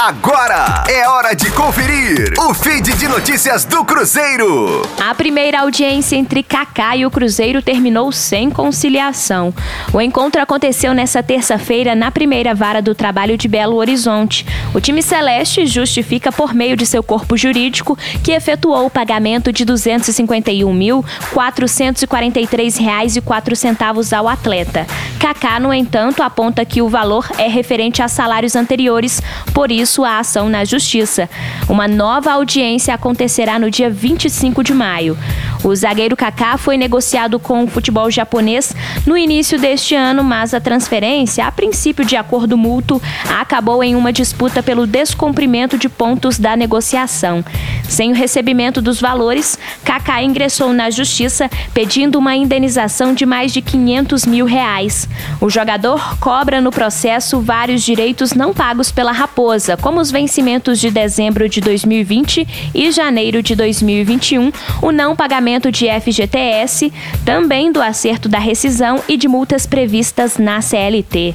Agora é hora de conferir o feed de notícias do Cruzeiro. A primeira audiência entre Kaká e o Cruzeiro terminou sem conciliação. O encontro aconteceu nesta terça-feira na primeira vara do trabalho de Belo Horizonte. O time celeste justifica por meio de seu corpo jurídico que efetuou o pagamento de R$ 251.443,04 ao atleta. Kaká, no entanto, aponta que o valor é referente a salários anteriores, por isso sua ação na Justiça. Uma nova audiência acontecerá no dia 25 de maio. O zagueiro Kaká foi negociado com o futebol japonês no início deste ano, mas a transferência, a princípio de acordo mútuo, acabou em uma disputa pelo descumprimento de pontos da negociação. Sem o recebimento dos valores, Kaká ingressou na justiça pedindo uma indenização de mais de 500 mil reais. O jogador cobra no processo vários direitos não pagos pela Raposa, como os vencimentos de dezembro de 2020 e janeiro de 2021, o não pagamento de FGTS, também do acerto da rescisão e de multas previstas na CLT.